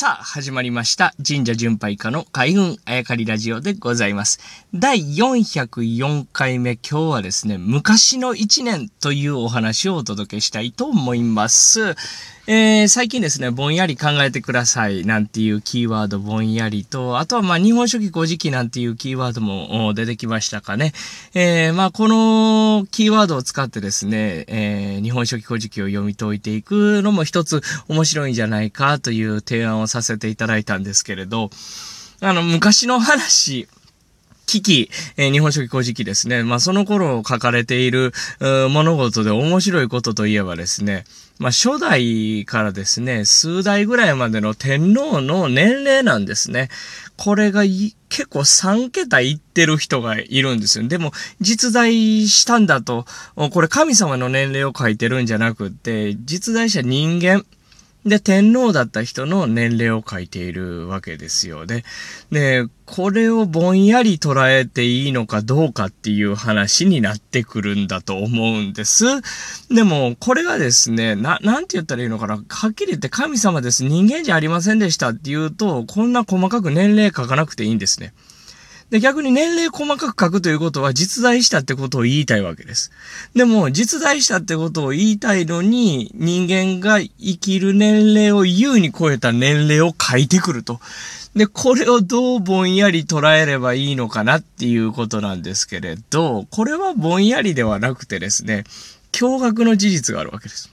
さあ、始まりました。神社巡拝家の海運あやかりラジオでございます。第404回目、今日はですね、昔の1年というお話をお届けしたいと思います。えー、最近ですね、ぼんやり考えてくださいなんていうキーワードぼんやりと、あとはまあ日本書紀古事記なんていうキーワードも出てきましたかね。えー、まあこのキーワードを使ってですね、えー、日本書紀古事記を読み解いていくのも一つ面白いんじゃないかという提案をさせていただいたんですけれど、あの昔の話、危機、えー、日本書紀古事記ですね。まあ、その頃書かれている物事で面白いことといえばですね、まあ、初代からですね、数代ぐらいまでの天皇の年齢なんですね。これが結構3桁いってる人がいるんですよ。でも、実在したんだと、これ神様の年齢を書いてるんじゃなくて、実在者人間、で、天皇だった人の年齢を書いているわけですよね。で、これをぼんやり捉えていいのかどうかっていう話になってくるんだと思うんです。でも、これがですね、な、なんて言ったらいいのかな。はっきり言って神様です。人間じゃありませんでしたって言うと、こんな細かく年齢書かなくていいんですね。で、逆に年齢細かく書くということは実在したってことを言いたいわけです。でも、実在したってことを言いたいのに、人間が生きる年齢を優に超えた年齢を書いてくると。で、これをどうぼんやり捉えればいいのかなっていうことなんですけれど、これはぼんやりではなくてですね、驚愕の事実があるわけです。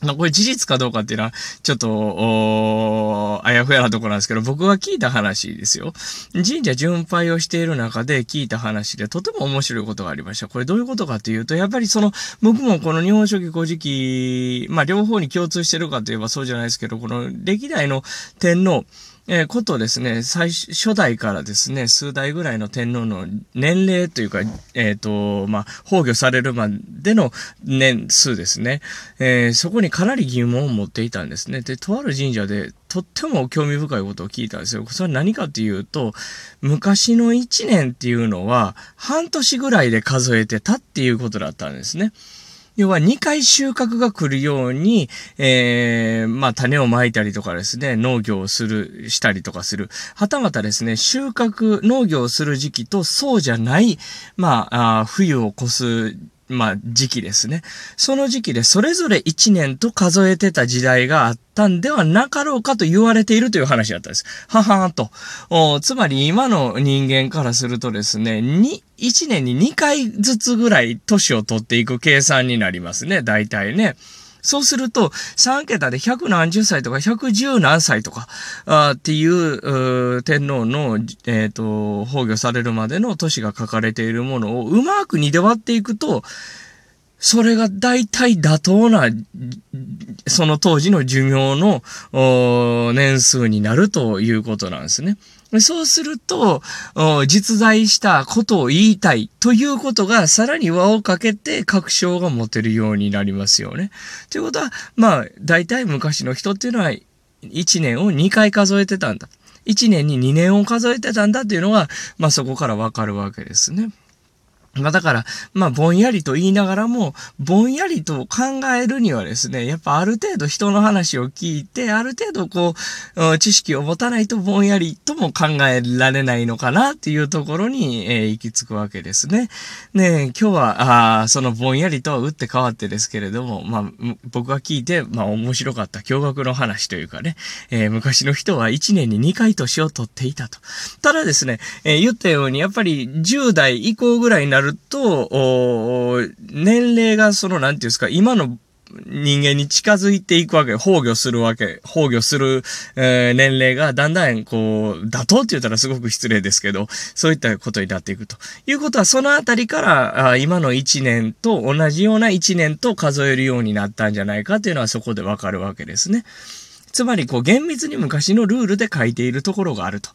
まあ、これ事実かどうかっていうのは、ちょっと、あやふやなところなんですけど、僕が聞いた話ですよ。神社巡拝をしている中で聞いた話で、とても面白いことがありました。これどういうことかというと、やっぱりその、僕もこの日本書紀古事記、まあ、両方に共通してるかといえばそうじゃないですけど、この歴代の天皇、えー、ことですね、最初代からですね、数代ぐらいの天皇の年齢というか、えっ、ー、と、まあ、崩御されるまでの年数ですね、えー、そこにかなり疑問を持っていたんですね。で、とある神社でとっても興味深いことを聞いたんですよ。それは何かっていうと、昔の1年っていうのは半年ぐらいで数えてたっていうことだったんですね。要は2回収穫が来るように、えー、まあ種をまいたりとかですね、農業をする、したりとかする。はたまたですね、収穫、農業をする時期とそうじゃない、まあ、あ冬を越すまあ、時期ですね。その時期でそれぞれ1年と数えてた時代があったんではなかろうかと言われているという話だったんです。ははーと。つまり今の人間からするとですね、に、1年に2回ずつぐらい年を取っていく計算になりますね。大体ね。そうすると、3桁で100何十歳とか110何歳とか、あっていう天皇の、えっ、ー、と、崩御されるまでの年が書かれているものをうまくにで割っていくと、それが大体妥当な、その当時の寿命の年数になるということなんですね。そうすると、実在したことを言いたいということがさらに輪をかけて確証が持てるようになりますよね。ということは、まあ、大体昔の人っていうのは1年を2回数えてたんだ。1年に2年を数えてたんだっていうのが、まあそこからわかるわけですね。まあだから、まあぼんやりと言いながらも、ぼんやりと考えるにはですね、やっぱある程度人の話を聞いて、ある程度こう、知識を持たないとぼんやりとも考えられないのかなっていうところに、えー、行き着くわけですね。ね今日は、あそのぼんやりとは打って変わってですけれども、まあ僕が聞いて、まあ面白かった驚愕の話というかね、えー、昔の人は1年に2回年を取っていたと。ただですね、えー、言ったようにやっぱり10代以降ぐらいになるると、年齢がその、なんていうんですか、今の人間に近づいていくわけ、崩御するわけ、崩御する、えー、年齢がだんだんこう、妥当って言ったらすごく失礼ですけど、そういったことになっていくということは、そのあたりからあ今の1年と同じような1年と数えるようになったんじゃないかっていうのはそこでわかるわけですね。つまり、こう、厳密に昔のルールで書いているところがあると。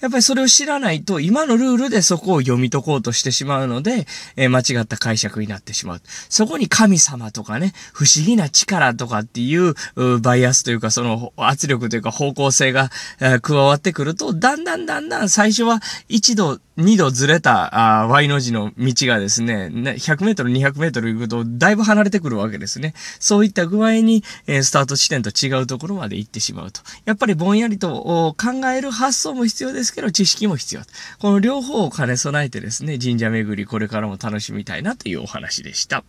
やっぱりそれを知らないと、今のルールでそこを読み解こうとしてしまうので、えー、間違った解釈になってしまう。そこに神様とかね、不思議な力とかっていう、バイアスというか、その圧力というか方向性が、えー、加わってくると、だんだんだんだん最初は一度、二度ずれた、あ Y の字の道がですね、100メートル、200メートル行くと、だいぶ離れてくるわけですね。そういった具合に、えー、スタート地点と違うところまで行ってしまうと。やっぱりぼんやりと考える発想も必要ですけど、知識も必要。この両方を兼ね備えてですね、神社巡りこれからも楽しみたいなというお話でした。